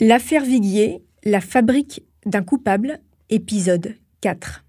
L'affaire Viguier, la fabrique d'un coupable, épisode 4.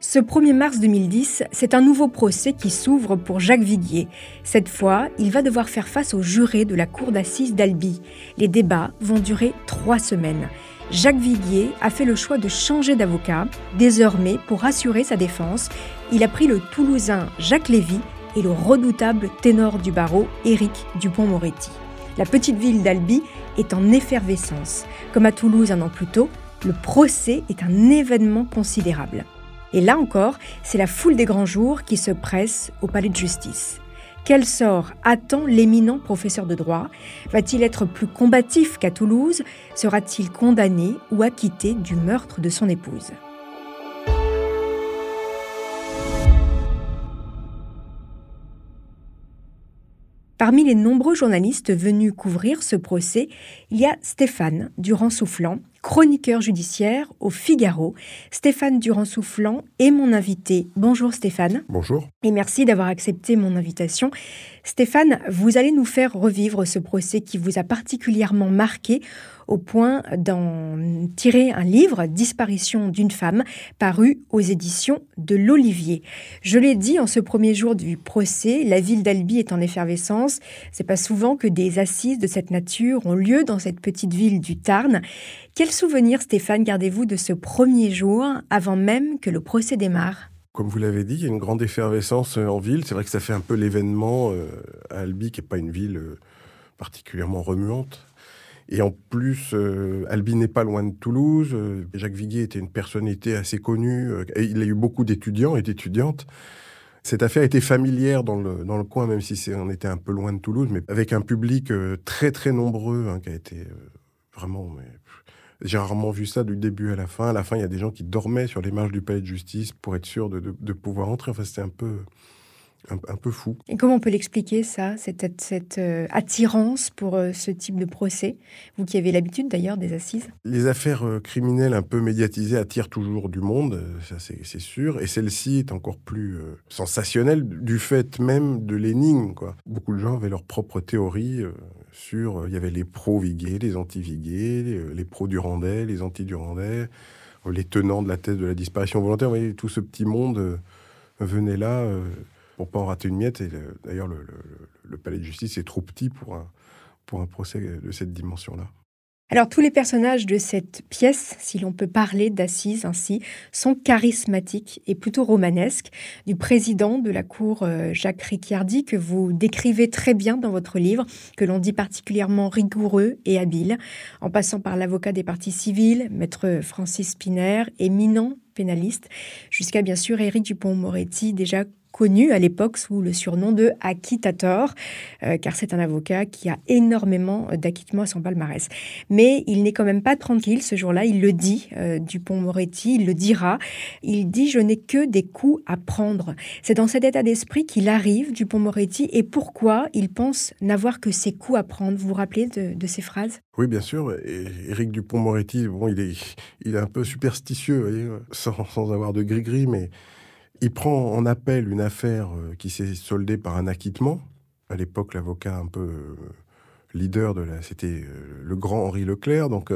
Ce 1er mars 2010, c'est un nouveau procès qui s'ouvre pour Jacques Viguier. Cette fois, il va devoir faire face aux jurés de la cour d'assises d'Albi. Les débats vont durer trois semaines. Jacques Viguier a fait le choix de changer d'avocat. Désormais, pour assurer sa défense, il a pris le Toulousain Jacques Lévy et le redoutable ténor du barreau Éric Dupont-Moretti. La petite ville d'Albi est en effervescence. Comme à Toulouse un an plus tôt, le procès est un événement considérable. Et là encore, c'est la foule des grands jours qui se presse au palais de justice. Quel sort attend l'éminent professeur de droit? Va-t-il être plus combatif qu'à Toulouse? Sera-t-il condamné ou acquitté du meurtre de son épouse? Parmi les nombreux journalistes venus couvrir ce procès, il y a Stéphane Durand-Soufflant, chroniqueur judiciaire au Figaro. Stéphane Durand-Soufflant est mon invité. Bonjour Stéphane. Bonjour. Et merci d'avoir accepté mon invitation. Stéphane, vous allez nous faire revivre ce procès qui vous a particulièrement marqué au point d'en tirer un livre, Disparition d'une femme, paru aux éditions de l'Olivier. Je l'ai dit en ce premier jour du procès, la ville d'Albi est en effervescence. C'est pas souvent que des assises de cette nature ont lieu dans cette petite ville du Tarn. Quel souvenir, Stéphane, gardez-vous de ce premier jour avant même que le procès démarre? Comme vous l'avez dit, il y a une grande effervescence euh, en ville. C'est vrai que ça fait un peu l'événement euh, à Albi, qui n'est pas une ville euh, particulièrement remuante. Et en plus, Albi n'est pas loin de Toulouse. Jacques Viguier était une personnalité assez connue. et il a eu beaucoup d'étudiants et d'étudiantes. Cette affaire était familière dans le, dans le coin, même si on était un peu loin de Toulouse, mais avec un public très très nombreux hein, qui a été vraiment j'ai rarement vu ça du début à la fin. À la fin, il y a des gens qui dormaient sur les marches du palais de justice pour être sûr de, de, pouvoir entrer. Enfin, c'était un peu, un, peu fou. Et comment on peut l'expliquer, ça, cette, cette euh, attirance pour euh, ce type de procès? Vous qui avez l'habitude d'ailleurs des assises? Les affaires euh, criminelles un peu médiatisées attirent toujours du monde, ça c'est sûr. Et celle-ci est encore plus sensationnelle du fait même de l'énigme. Beaucoup de gens avaient leur propre théorie sur. Il y avait les pro-Viguier, les anti-Viguier, les, les pro-Durandais, les anti-Durandais, les tenants de la thèse de la disparition volontaire. Vous voyez, tout ce petit monde venait là pour pas en rater une miette. Et d'ailleurs, le, palais de justice est trop petit pour un, pour un procès de cette dimension-là. Alors tous les personnages de cette pièce, si l'on peut parler d'assises ainsi, sont charismatiques et plutôt romanesques. Du président de la Cour, euh, Jacques Ricciardi, que vous décrivez très bien dans votre livre, que l'on dit particulièrement rigoureux et habile, en passant par l'avocat des parties civiles, maître Francis Spiner, éminent pénaliste, jusqu'à bien sûr Éric Dupont-Moretti, déjà connu à l'époque sous le surnom de acquittator, euh, car c'est un avocat qui a énormément d'acquittements à son palmarès. Mais il n'est quand même pas tranquille ce jour-là, il le dit, euh, Dupont-Moretti, il le dira. Il dit Je n'ai que des coups à prendre. C'est dans cet état d'esprit qu'il arrive, Dupont-Moretti, et pourquoi il pense n'avoir que ses coups à prendre. Vous vous rappelez de, ces phrases? Oui, bien sûr. Éric Dupont-Moretti, bon, il est, il est un peu superstitieux, sans, sans avoir de gris-gris, mais il prend en appel une affaire euh, qui s'est soldée par un acquittement. À l'époque, l'avocat un peu euh, leader c'était euh, le grand Henri Leclerc. Donc,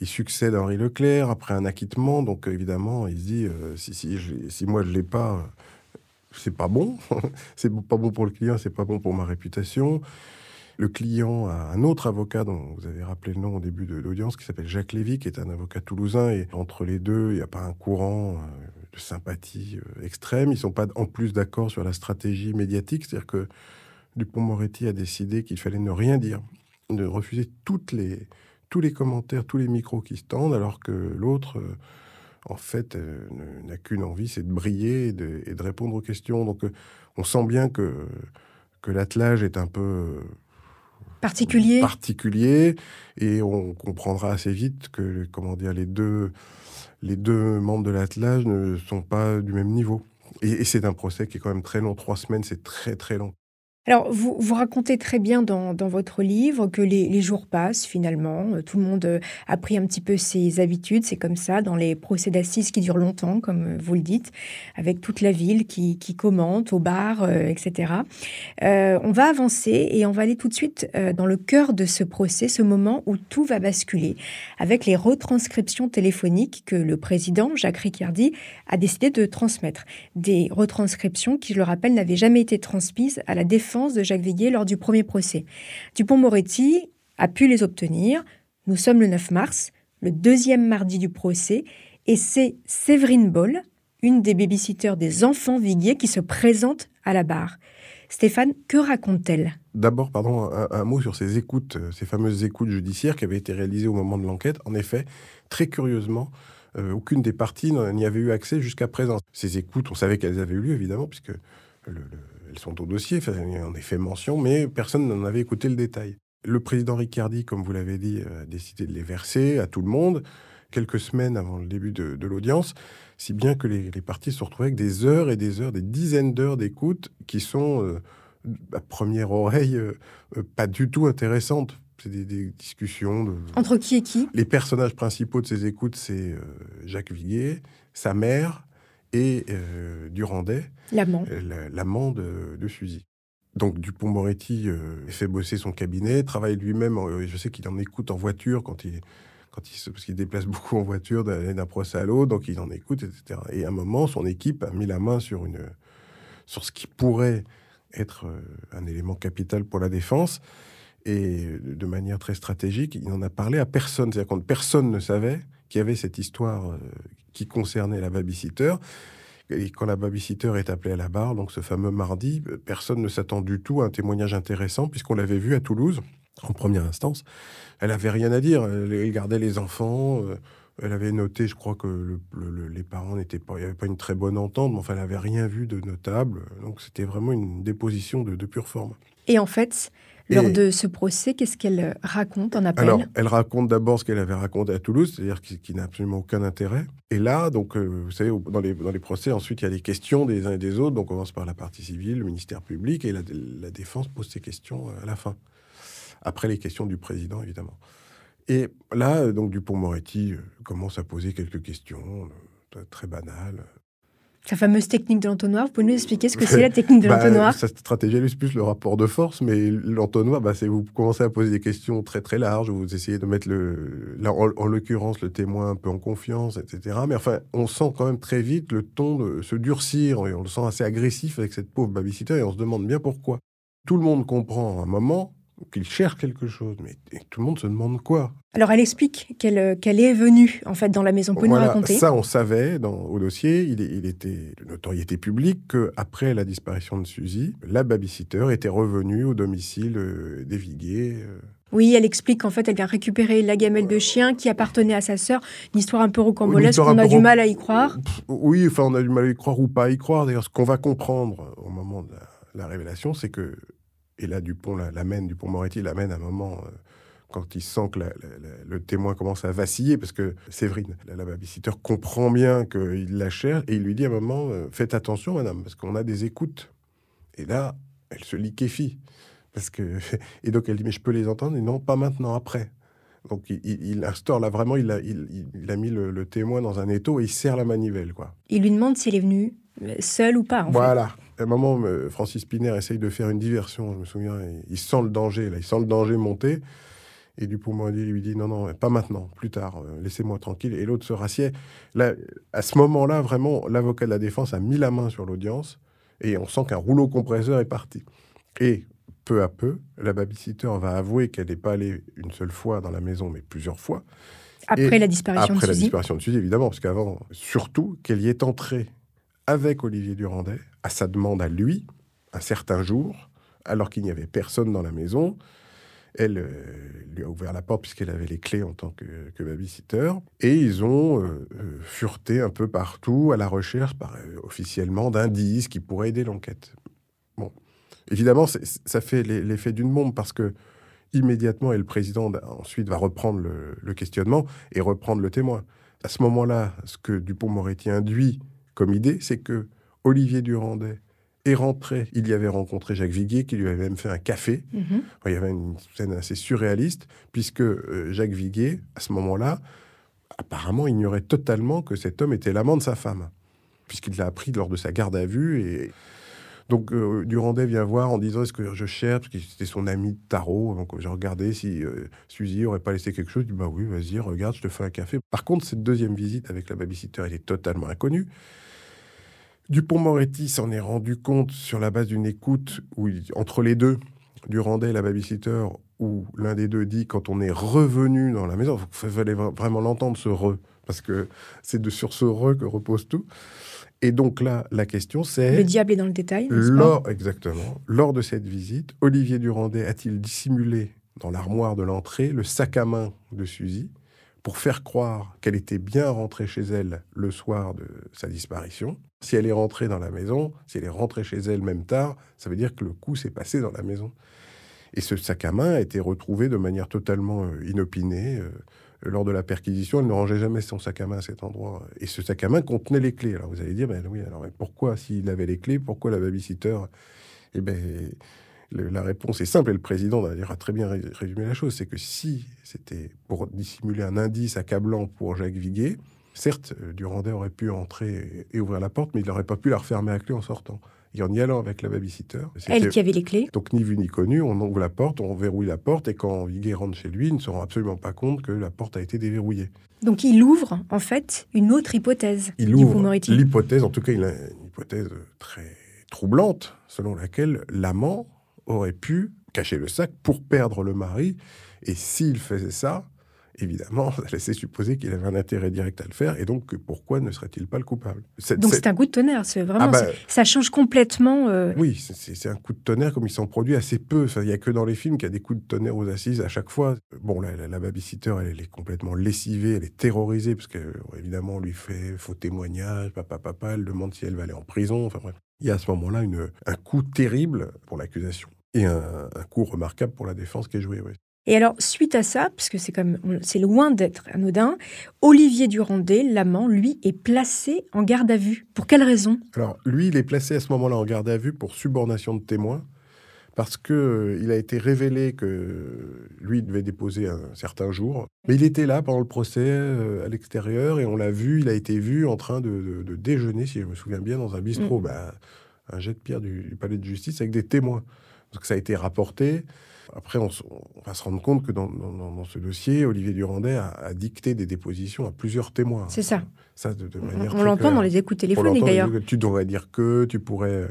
il succède à Henri Leclerc après un acquittement. Donc, évidemment, il se dit si, si, moi je l'ai pas, c'est pas bon. c'est pas bon pour le client, c'est pas bon pour ma réputation. Le client a un autre avocat dont vous avez rappelé le nom au début de l'audience, qui s'appelle Jacques Lévy, qui est un avocat toulousain. Et entre les deux, il n'y a pas un courant de sympathie euh, extrême. Ils ne sont pas en plus d'accord sur la stratégie médiatique. C'est-à-dire que Dupont-Moretti a décidé qu'il fallait ne rien dire, de refuser toutes les, tous les commentaires, tous les micros qui se tendent, alors que l'autre, euh, en fait, euh, n'a qu'une envie, c'est de briller et de, et de, répondre aux questions. Donc on sent bien que, que l'attelage est un peu particulier. particulier et on comprendra assez vite que comment dire les deux les deux membres de l'attelage ne sont pas du même niveau. Et, c'est un procès qui est quand même très long. Trois semaines, c'est très très long. Alors, vous, vous racontez très bien dans, votre livre que les, jours passent finalement. Euh, tout le monde euh, a pris un petit peu ses habitudes. C'est comme ça dans les procès d'assises qui durent longtemps, comme euh, vous le dites, avec toute la ville qui, commente au bar, etc. on va avancer et on va aller tout de suite dans le cœur de ce procès, ce moment où tout va basculer, avec les retranscriptions téléphoniques que le président, Jacques Riccardi, a décidé de transmettre. Des retranscriptions qui, je le rappelle, n'avaient jamais été transmises à la défense de Jacques Viguier lors du premier procès. Dupont-Moretti a pu les obtenir. Nous sommes le 9 mars, le deuxième mardi du procès, et c'est Séverine Boll, une des babysitters des enfants Viguier, qui se présente à la barre. Stéphane, que raconte-t-elle? D'abord, pardon, un, mot sur ces écoutes, euh, ces fameuses écoutes judiciaires qui avaient été réalisées au moment de l'enquête. En effet, très curieusement, euh, aucune des parties n'y avait eu accès jusqu'à présent. Ces écoutes, on savait qu'elles avaient eu lieu, évidemment, puisque le elles sont au dossier, il en est fait mention, mais personne n'en avait écouté le détail. Le président Riccardi, comme vous l'avez dit, a décidé de les verser à tout le monde quelques semaines avant le début de, l'audience, si bien que les, parties se retrouvaient avec des heures et des heures, des dizaines d'heures d'écoute qui sont, euh, à première oreille, euh, euh, pas du tout intéressantes. C'est des, discussions. De... Entre qui et qui? Les personnages principaux de ces écoutes, c'est Jacques Viguier, sa mère, et euh, Durandet, l'amant, euh, l'amant de, de, Suzy. Donc Dupont-Moretti euh, fait bosser son cabinet, travaille lui-même. je sais qu'il en écoute en voiture quand il, quand il se, parce qu'il déplace beaucoup en voiture d'un procès à l'autre, donc il en écoute, etc. Et à un moment, son équipe a mis la main sur une, sur ce qui pourrait être un élément capital pour la défense. Et de manière très stratégique, il n'en a parlé à personne. C'est-à-dire que personne ne savait qu'il y avait cette histoire qui concernait la babysitter. Et quand la babysitter est appelée à la barre, donc ce fameux mardi, personne ne s'attend du tout à un témoignage intéressant, puisqu'on l'avait vu à Toulouse, en première instance. Elle avait rien à dire. Elle gardait les enfants. Euh, elle avait noté, je crois que les parents n'étaient pas, il n'y avait pas une très bonne entente, mais enfin, elle n'avait rien vu de notable. Donc, c'était vraiment une déposition de pure forme. Et en fait, lors de ce procès, qu'est-ce qu'elle raconte en appel? Alors, elle raconte d'abord ce qu'elle avait raconté à Toulouse, c'est-à-dire qui, n'a absolument aucun intérêt. Et là, donc, euh, vous savez, dans les, dans les procès, ensuite, il y a des questions des uns et des autres. Donc, on commence par la partie civile, le ministère public, et la, la défense pose ses questions euh, à la fin. Après les questions du président, évidemment. Et là, euh, donc, Dupont-Moretti commence à poser quelques questions très banales. Sa fameuse technique de l'entonnoir, vous pouvez nous expliquer ce que c'est la technique de bah, l'entonnoir? Sa stratégie, elle plus le rapport de force, mais l'entonnoir, bah, c'est vous commencez à poser des questions très très larges, vous essayez de mettre, le, en, l'occurrence, le témoin un peu en confiance, etc. Mais enfin, on sent quand même très vite le ton de se durcir, et on le sent assez agressif avec cette pauvre babysitter, et on se demande bien pourquoi. Tout le monde comprend à un moment qu'il cherche quelque chose. Mais tout le monde se demande quoi. Alors elle explique qu'elle euh, est venue en fait dans la maison. Vous nous raconter Ça, on savait dans, au dossier. Il, il était de notoriété publique qu'après la disparition de Suzy, la babysitter était revenue au domicile euh, des Viguiers. Euh. Oui, elle explique qu'en fait, elle vient récupérer la gamelle de chien qui appartenait à sa sœur. Une histoire un peu rocambolesque, on a du mal à y croire. Oui, enfin, on a du mal à y croire ou pas à y croire. D'ailleurs, ce qu'on va comprendre au moment de la révélation, c'est que et là, Dupont l'amène, Dupont-Moretti l'amène à un moment euh, quand il sent que le témoin commence à vaciller, parce que Séverine, la, babysitter, comprend bien qu'il la cherche, et il lui dit à un moment, euh, faites attention, madame, parce qu'on a des écoutes. Et là, elle se liquéfie. Parce que... Et donc elle dit, mais je peux les entendre, et non, pas maintenant, après. Donc il, instaure là vraiment, il a, il, a mis le, témoin dans un étau et il serre la manivelle. quoi. Il lui demande s'il est venu seul ou pas. En voilà. À un moment, euh, Francis Piner essaye de faire une diversion, je me souviens. Il sent le danger, là. Il sent le danger monter. Et Dupont-Moretti lui dit non, non, pas maintenant, plus tard, euh, laissez-moi tranquille. Et l'autre se rassied. Là, à ce moment-là, vraiment, l'avocat de la défense a mis la main sur l'audience et on sent qu'un rouleau compresseur est parti. Et peu à peu, la babysitter va avouer qu'elle n'est pas allée une seule fois dans la maison, mais plusieurs fois. Après la disparition de Suzy. Après la disparition de Suzy, évidemment, parce qu'avant, surtout qu'elle y est entrée avec Olivier Durandet, à sa demande à lui, un certain jour, alors qu'il n'y avait personne dans la maison. Elle euh, lui a ouvert la porte puisqu'elle avait les clés en tant que, que babysitter. Et ils ont euh, euh, fureté un peu partout à la recherche, par, officiellement, d'indices qui pourraient aider l'enquête. Bon, évidemment, ça fait l'effet d'une bombe parce que immédiatement, et le président ensuite va reprendre le questionnement et reprendre le témoin. À ce moment-là, ce que Dupont-Moretti induit comme idée, c'est que Olivier Durandet est rentré. Il y avait rencontré Jacques Viguier, qui lui avait même fait un café. Mhm. il y avait une scène assez surréaliste, puisque euh, Jacques Viguier, à ce moment-là, apparemment ignorait totalement que cet homme était l'amant de sa femme, puisqu'il l'a appris lors de sa garde à vue. Et donc euh, Durandais vient voir en disant est-ce que je cherche, parce que c'était son ami tarot. Donc j'ai regardé si euh, Suzy aurait pas laissé quelque chose. Il dit bah oui, vas-y, regarde, je te fais un café. Par contre, cette deuxième visite avec la babysitter, elle est totalement inconnue. Dupont-Moretti s'en est rendu compte sur la base d'une écoute où, entre les deux, Durandais et la babysitter, où l'un des deux dit quand on est revenu dans la maison, il fallait vra- vraiment l'entendre ce re, parce que c'est de sur ce re que repose tout. Et donc là, la question c'est Le diable est dans le détail. lors, exactement, lors de cette visite, Olivier Durandais a-t-il dissimulé dans l'armoire de l'entrée le sac à main de Suzy pour faire croire qu'elle était bien rentrée chez elle le soir de sa disparition? Si elle est rentrée dans la maison, si elle est rentrée chez elle même tard, ça veut dire que le coup s'est passé dans la maison. Et ce sac à main a été retrouvé de manière totalement euh, inopinée. Lors de la perquisition, elle ne rangeait jamais son sac à main à cet endroit. Et ce sac à main contenait les clés. Alors vous allez dire, ben oui, alors pourquoi s'il avait les clés, pourquoi la babysitter Eh le- la réponse est simple, et le président d'ailleurs a très bien ré- résumé la chose, c'est que si c'était pour dissimuler un indice accablant pour Jacques Viguier, certes, euh, Durandais aurait pu entrer et ouvrir la porte, mais il n'aurait pas pu la refermer à clé en sortant. Et en y allant avec la babysitter, Elle qui avait les clés. donc ni vu ni connu, on ouvre la porte, on verrouille la porte, et quand Viguier rentre chez lui, il ne se rend absolument pas compte que la porte a été déverrouillée. Donc il ouvre en fait une autre hypothèse Il ouvre l'hypothèse, en tout cas, il a une hypothèse très troublante, selon laquelle l'amant aurait pu cacher le sac pour perdre le mari. Et s'il faisait ça, évidemment, ça laissait supposer qu'il avait un intérêt direct à le faire. Et donc, pourquoi ne serait-il pas le coupable? Donc c'est un coup de tonnerre. C'est vraiment Ah bah- ça change complètement. euh, Oui, c'est- un coup de tonnerre comme il s'en produit assez peu. Enfin, Il n'y a que dans les films qu'il y a des coups de tonnerre aux assises à chaque fois. Bon, la, la, la babysitter, elle, elle est complètement lessivée, elle est terrorisée, parce qu'évidemment, on lui fait faux témoignage, papa, papa, elle demande si elle va aller en prison. Enfin bref. Il y a à ce moment-là un coup terrible pour l'accusation et un, un coup remarquable pour la défense qui est joué. oui. Et alors, suite à ça, parce que c'est comme c'est loin d'être anodin, Olivier Durandais, l'amant, lui, est placé en garde à vue. Pour quelle raison? Alors, lui, il est placé à ce moment-là en garde à vue pour subornation de témoin, parce que euh, il a été révélé que lui devait déposer un certain jour. Mais il était là pendant le procès euh, à l'extérieur et on l'a vu, il a été vu en train de, de- de déjeuner, si je me souviens bien, dans un bistrot, bah, un jet de pierre du, du palais de justice avec des témoins. Donc ça a été rapporté. Après, on, va se rendre compte que dans, dans- dans- dans ce dossier, Olivier Durandais a, a dicté des dépositions à plusieurs témoins. C'est ça. Ça, de, de On, manière on l'entend dans les écoutes On téléphoniques d'ailleurs. Tu devrais dire que, tu pourrais. euh,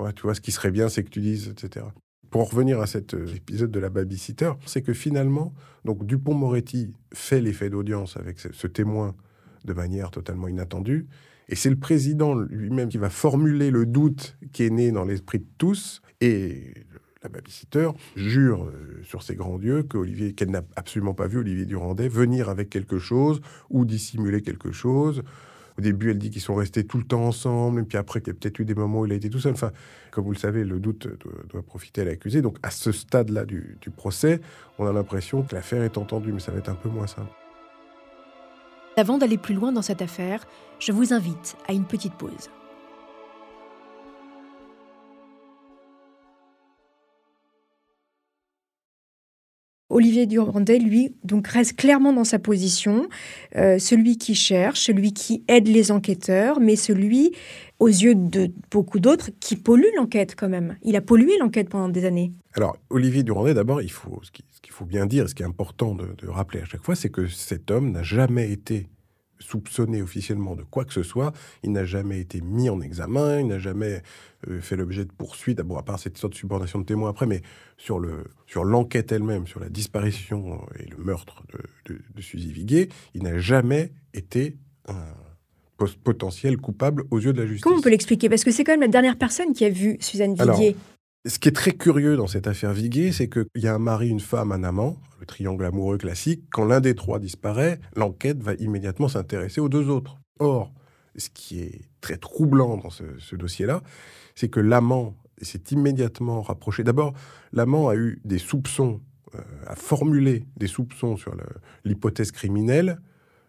ouais, tu vois, ce qui serait bien, c'est que tu dises, etc. Pour en revenir à cet euh, épisode de la babysitter, c'est que finalement, donc Dupont-Moretti fait l'effet d'audience avec ce, ce témoin de manière totalement inattendue. Et c'est le président lui-même qui va formuler le doute qui est né dans l'esprit de tous. Et la babysitter jure euh, sur ses grands dieux que Olivier, qu'elle n'a absolument pas vu Olivier Durandais venir avec quelque chose ou dissimuler quelque chose. Au début, elle dit qu'ils sont restés tout le temps ensemble, et puis après, il y a peut-être eu des moments où il a été tout seul. Enfin, comme vous le savez, le doute doit, doit profiter à l'accusé. Donc, à ce stade-là du, du procès, on a l'impression que l'affaire est entendue, mais ça va être un peu moins simple. Avant d'aller plus loin dans cette affaire, je vous invite à une petite pause. Olivier Durandais, lui, donc reste clairement dans sa position, euh, celui qui cherche, celui qui aide les enquêteurs, mais celui, aux yeux de beaucoup d'autres, qui pollue l'enquête quand même. Il a pollué l'enquête pendant des années. Alors, Olivier Durandais, d'abord, il faut, ce qui- ce qu'il faut bien dire, ce qui est important de rappeler à chaque fois, c'est que cet homme n'a jamais été soupçonné officiellement de quoi que ce soit. Il n'a jamais été mis en examen, il n'a jamais euh, fait l'objet de poursuites, bon, à part cette sorte de subordination de témoins après, mais sur, le, sur l'enquête elle-même, sur la disparition et le meurtre de, de, de Suzy Viguier, il n'a jamais été un potentiel coupable aux yeux de la justice. Comment on peut l'expliquer? Parce que c'est quand même la dernière personne qui a vu Suzanne Alors, Viguier. Ce qui est très curieux dans cette affaire Viguier, c'est qu'il y a un mari, une femme, un amant, le triangle amoureux classique. Quand l'un des trois disparaît, l'enquête va immédiatement s'intéresser aux deux autres. Or, ce qui est très troublant dans ce, dossier-là, c'est que l'amant s'est immédiatement rapproché. D'abord, l'amant a eu des soupçons, euh, a formulé des soupçons sur l'hypothèse criminelle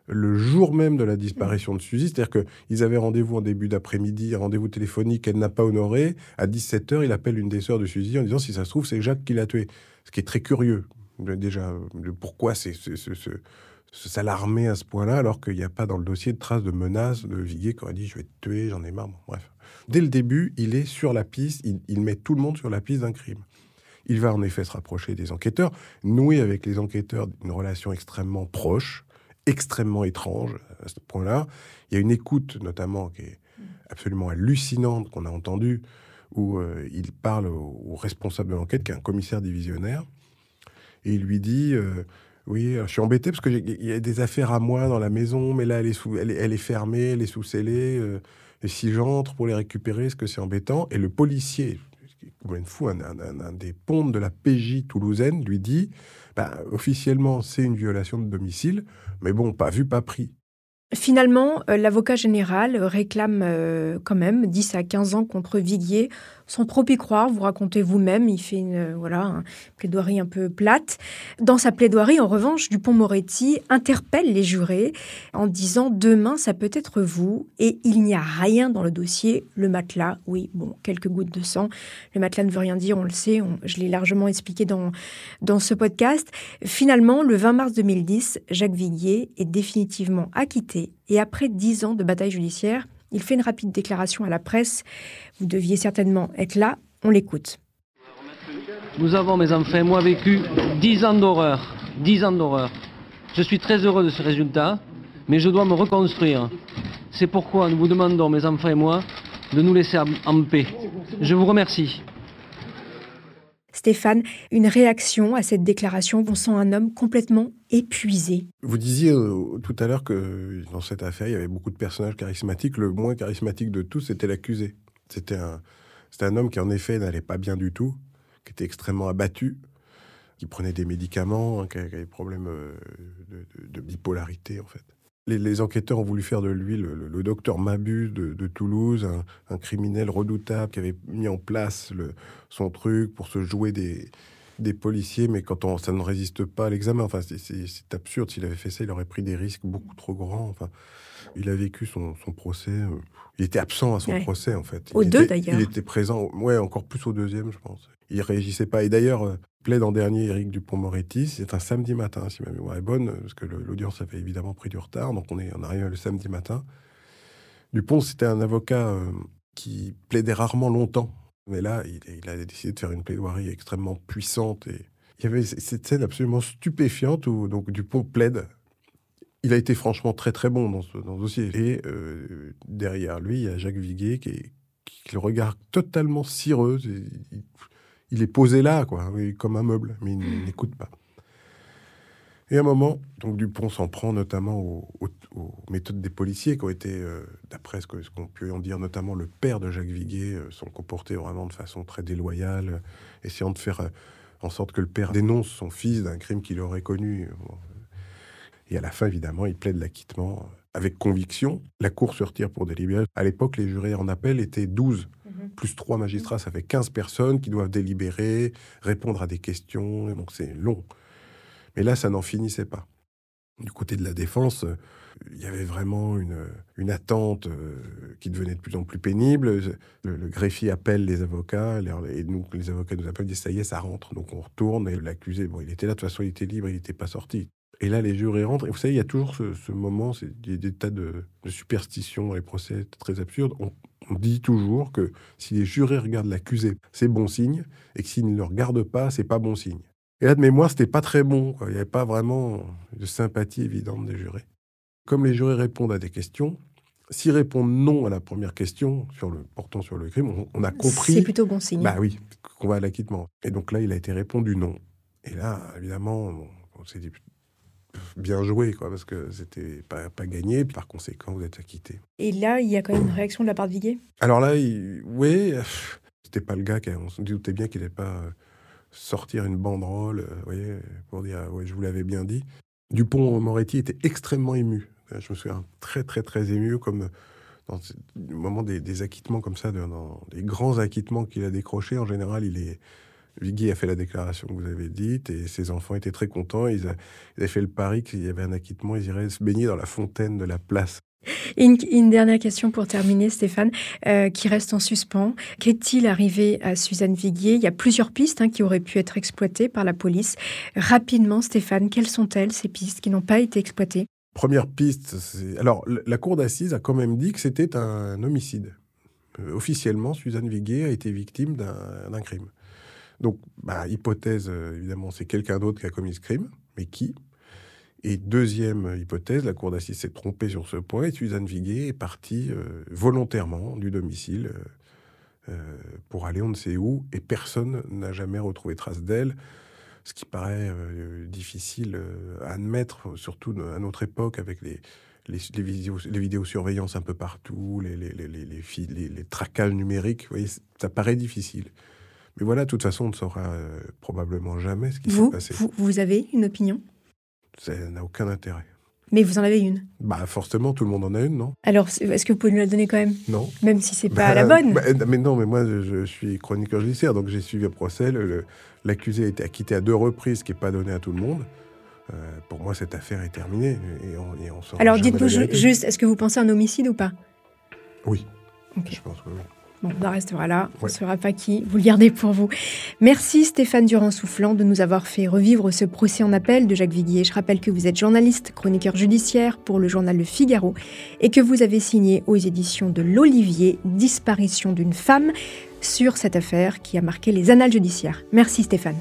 le jour même de la disparition de Suzy. C'est-à-dire qu'ils avaient rendez-vous en début d'après-midi, rendez-vous téléphonique, elle n'a pas honoré. À 17h, il appelle une des sœurs de Suzy en disant si ça se trouve, c'est Jacques qui l'a tué. Ce qui est très curieux. Déjà, pourquoi c'est ce, s'alarmer à ce point-là alors qu'il n'y a pas dans le dossier de traces de menaces de Viguier qui aurait dit je vais te tuer, j'en ai marre. bref. Dès le début, il est sur la piste, il, met tout le monde sur la piste d'un crime. Il va en effet se rapprocher des enquêteurs, nouer avec les enquêteurs une relation extrêmement proche, extrêmement étrange à ce point-là. Il y a une écoute notamment qui est absolument hallucinante qu'on a entendue, où euh, il parle au, responsable de l'enquête, qui est un commissaire divisionnaire, et il lui dit euh, Oui, je suis embêté parce qu'il y a des affaires à moi dans la maison, mais là, elle est, fermée, elle est sous scellée. Euh, et si j'entre pour les récupérer, est-ce que c'est embêtant? Et le policier, un, un, des pontes de la PJ toulousaine, lui dit bah, officiellement, c'est une violation de domicile, mais bon, pas vu, pas pris. Finalement, euh, l'avocat général réclame euh, quand même 10 à 15 ans contre Viguier sans trop y croire. Vous racontez vous-même, il fait une euh, voilà plaidoirie un peu plate. Dans sa plaidoirie, en revanche, Dupont-Moretti interpelle les jurés en disant demain ça peut être vous et il n'y a rien dans le dossier. Le matelas, oui, bon, quelques gouttes de sang. Le matelas ne veut rien dire, on le sait. je l'ai largement expliqué dans dans ce podcast. Finalement, le 20 mars 2010, Jacques Viguier est définitivement acquitté et après dix ans de bataille judiciaire, il fait une rapide déclaration à la presse. Vous deviez certainement être là. On l'écoute. Nous avons, mes enfants et moi, vécu dix ans d'horreur. Dix ans d'horreur. Je suis très heureux de ce résultat, mais je dois me reconstruire. C'est pourquoi nous vous demandons, mes enfants et moi, de nous laisser en paix. Je vous remercie. Stéphane, une réaction à cette déclaration On sent un homme complètement épuisé. Vous disiez euh, tout à l'heure que dans cette affaire, il y avait beaucoup de personnages charismatiques. Le moins charismatique de tous, c'était l'accusé. C'était un, un homme qui, en effet, n'allait pas bien du tout, qui était extrêmement abattu, qui prenait des médicaments, hein, qui avait des problèmes euh, de bipolarité, en fait. Les, enquêteurs ont voulu faire de lui le, docteur Mabus de, Toulouse, un, criminel redoutable qui avait mis en place son truc pour se jouer des, policiers, mais quand on, ça ne résiste pas à l'examen, enfin, c'est absurde. S'il avait fait ça, il aurait pris des risques beaucoup trop grands. Enfin, il a vécu son, procès. Euh, il était absent à son procès, en fait. Au deux, d'ailleurs. Il était présent, ouais, encore plus au deuxième, je pense. Il réagissait pas. Et d'ailleurs, euh, plaide en dernier Éric Dupont-Moretti. C'est un samedi matin, si ma mémoire est bonne, parce que l'audience avait évidemment pris du retard. Donc on, est, on arrive le samedi matin. Dupont, c'était un avocat euh, qui plaidait rarement longtemps. Mais là, il, a décidé de faire une plaidoirie extrêmement puissante. Et il y avait cette scène absolument stupéfiante où donc, Dupont plaide. Il a été franchement très très bon dans ce, dossier. Et euh, derrière lui, il y a Jacques Viguet qui, le regarde totalement cireuse il est posé là, quoi, comme un meuble, mais il n'écoute pas. Et à un moment, donc Dupont s'en prend notamment aux, méthodes des policiers qui ont été, euh, d'après ce qu'on peut en dire, notamment le père de Jacques Viguier, euh, sont comportés vraiment de façon très déloyale, euh, essayant de faire en sorte que le père dénonce son fils d'un crime qu'il aurait connu. Et à la fin, évidemment, il plaide l'acquittement avec conviction. La cour se retire pour délibérer. À l'époque, les jurés en appel étaient 12 plus trois magistrats, ça fait 15 personnes qui doivent délibérer, répondre à des questions, donc c'est long. Mais là, ça n'en finissait pas. Du côté de la défense, il y avait vraiment une, une attente euh, qui devenait de plus en plus pénible. Le, greffier appelle les avocats, et nous, les avocats nous appellent, disent ça y est, ça rentre. Donc on retourne, et l'accusé, bon, il était là, de toute façon, il était libre, il n'était pas sorti. Et là, les jurés rentrent. Et vous savez, il y a toujours ce, moment, c'est des, tas de, superstitions dans les procès très absurdes. On dit toujours que si les jurés regardent l'accusé, c'est bon signe, et que s'ils ne le regardent pas, c'est pas bon signe. Et là, de mémoire, c'était pas très bon. Il n'y avait pas vraiment de sympathie évidente des jurés. Comme les jurés répondent à des questions, s'ils répondent non à la première question sur le, portant sur le crime, on, a compris. C'est plutôt bon signe. Bah oui, qu'on va à l'acquittement. Et donc là, il a été répondu non. Et là, évidemment, on s'est dit bien joué, quoi, parce que c'était pas, pas gagné. Par conséquent, vous êtes acquitté. Et là, il y a quand même une réaction de la part de Viguier? Alors là, oui, c'était pas le gars qui, on se doutait bien qu'il n'allait pas euh, sortir une banderole, euh, voyez, pour dire, ouais, je vous l'avais bien dit. Dupont-Moretti était extrêmement ému. Je me souviens très, très, très ému, comme dans le moment des, acquittements comme ça, dans les grands acquittements qu'il a décrochés, en général, il est Vigui a fait la déclaration que vous avez dite et ses enfants étaient très contents. Ils, avaient fait le pari qu'il y avait un acquittement, ils iraient se baigner dans la fontaine de la place. Une, dernière question pour terminer, Stéphane, euh, qui reste en suspens. Qu'est-il arrivé à Suzanne Viguier Il y a plusieurs pistes hein, qui auraient pu être exploitées par la police. Rapidement, Stéphane, quelles sont-elles, ces pistes qui n'ont pas été exploitées? Première piste, alors la cour d'assises a quand même dit que c'était un homicide. Euh, officiellement, Suzanne Viguier a été victime d'un crime. Donc, bah, hypothèse, euh, évidemment, c'est quelqu'un d'autre qui a commis ce crime, mais qui? Et deuxième hypothèse, la cour d'assises s'est trompée sur ce point, et Suzanne Viguier est partie euh, volontairement du domicile pour aller on ne sait où, et personne n'a jamais retrouvé trace d'elle ce qui paraît difficile à admettre, surtout à notre époque avec les, vidéos, les vidéosurveillances un peu partout, les, les, les, tracages numériques, vous voyez, ça paraît difficile. Mais voilà, de toute façon, on ne saura euh, probablement jamais ce qui s'est passé. Vous, vous avez une opinion? Ça n'a aucun intérêt. Mais vous en avez une? Bah forcément, tout le monde en a une, non? Alors, est-ce que vous pouvez nous la donner quand même? Non. Même si c'est pas la bonne bah, Mais non, mais moi, je, suis chroniqueur judiciaire, donc j'ai suivi un procès. L'accusé a été acquitté à deux reprises, ce qui n'est pas donné à tout le monde. Euh, pour moi, cette affaire est terminée. Et on, Alors, dites-nous juste, est-ce que vous pensez à un homicide ou pas? Oui. Je pense que oui. Bon, on restera là. On ne saura pas qui. Vous le gardez pour vous. Merci Stéphane Durand-Soufflant de nous avoir fait revivre ce procès en appel de Jacques Viguier. Je rappelle que vous êtes journaliste, chroniqueur judiciaire pour le journal Le Figaro et que vous avez signé aux éditions de l'Olivier Disparition d'une femme sur cette affaire qui a marqué les annales judiciaires. Merci Stéphane.